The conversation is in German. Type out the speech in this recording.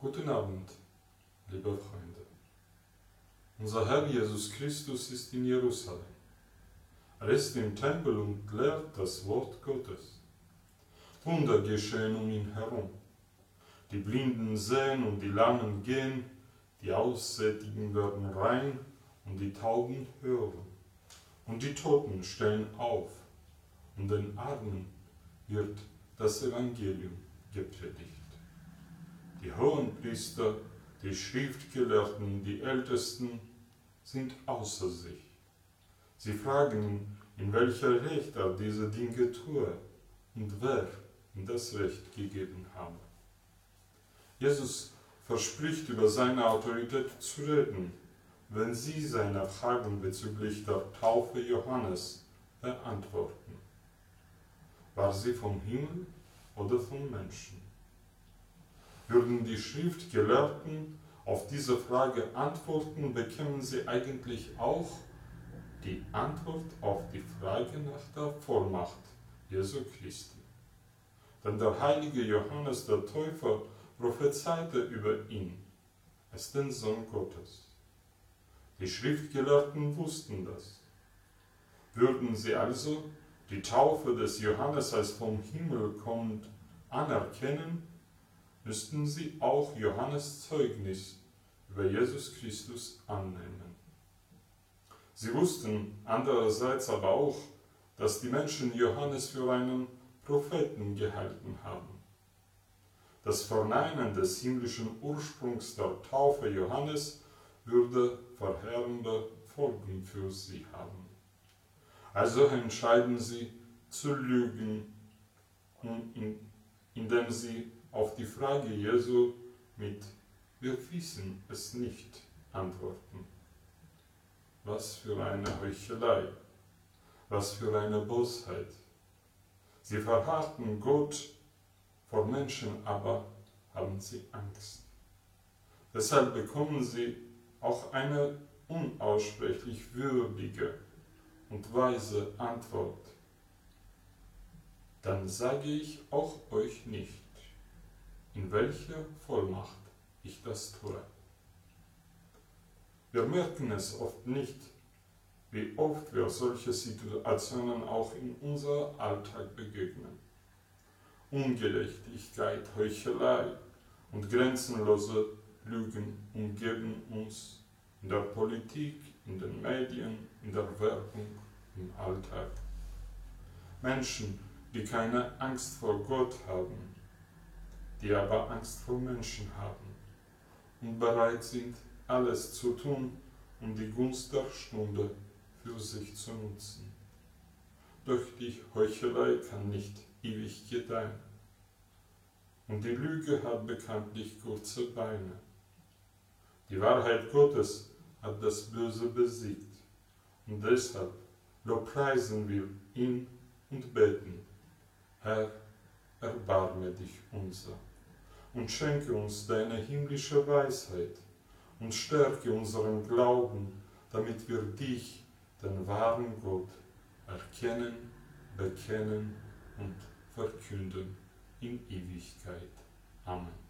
Guten Abend, liebe Freunde. Unser Herr Jesus Christus ist in Jerusalem. Er ist im Tempel und lehrt das Wort Gottes. Wunder geschehen um ihn herum. Die Blinden sehen und die Lahmen gehen, die Aussättigen werden rein und die Tauben hören. Und die Toten stehen auf und den Armen wird das Evangelium gepredigt. Die Hohenpriester, die Schriftgelehrten, die Ältesten sind außer sich. Sie fragen in welcher Recht er diese Dinge tue und wer ihm das Recht gegeben habe. Jesus verspricht über seine Autorität zu reden, wenn sie seine Fragen bezüglich der Taufe Johannes beantworten. War sie vom Himmel oder vom Menschen? Würden die Schriftgelehrten auf diese Frage antworten, bekämen sie eigentlich auch die Antwort auf die Frage nach der Vollmacht Jesu Christi. Denn der heilige Johannes der Täufer prophezeite über ihn, als den Sohn Gottes. Die Schriftgelehrten wussten das. Würden sie also die Taufe des Johannes als vom Himmel kommend anerkennen, müssten sie auch Johannes Zeugnis über Jesus Christus annehmen. Sie wussten andererseits aber auch, dass die Menschen Johannes für einen Propheten gehalten haben. Das Verneinen des himmlischen Ursprungs der Taufe Johannes würde verheerende Folgen für sie haben. Also entscheiden sie zu lügen, indem sie auf die Frage Jesu mit Wir wissen es nicht antworten. Was für eine Heuchelei, was für eine Bosheit. Sie verharrten Gott vor Menschen, aber haben sie Angst. Deshalb bekommen sie auch eine unaussprechlich würdige und weise Antwort. Dann sage ich auch euch nicht, in welcher Vollmacht ich das tue. Wir merken es oft nicht, wie oft wir solche Situationen auch in unser Alltag begegnen. Ungerechtigkeit, Heuchelei und grenzenlose Lügen umgeben uns in der Politik, in den Medien, in der Werbung, im Alltag. Menschen, die keine Angst vor Gott haben, die aber Angst vor Menschen haben und bereit sind, alles zu tun, um die Gunst der Stunde für sich zu nutzen. Doch die Heuchelei kann nicht ewig gedeihen. Und die Lüge hat bekanntlich kurze Beine. Die Wahrheit Gottes hat das Böse besiegt. Und deshalb lobpreisen wir ihn und beten, Herr, erbarme dich unser und schenke uns deine himmlische Weisheit und stärke unseren Glauben, damit wir dich, den wahren Gott, erkennen, bekennen und verkünden in Ewigkeit. Amen.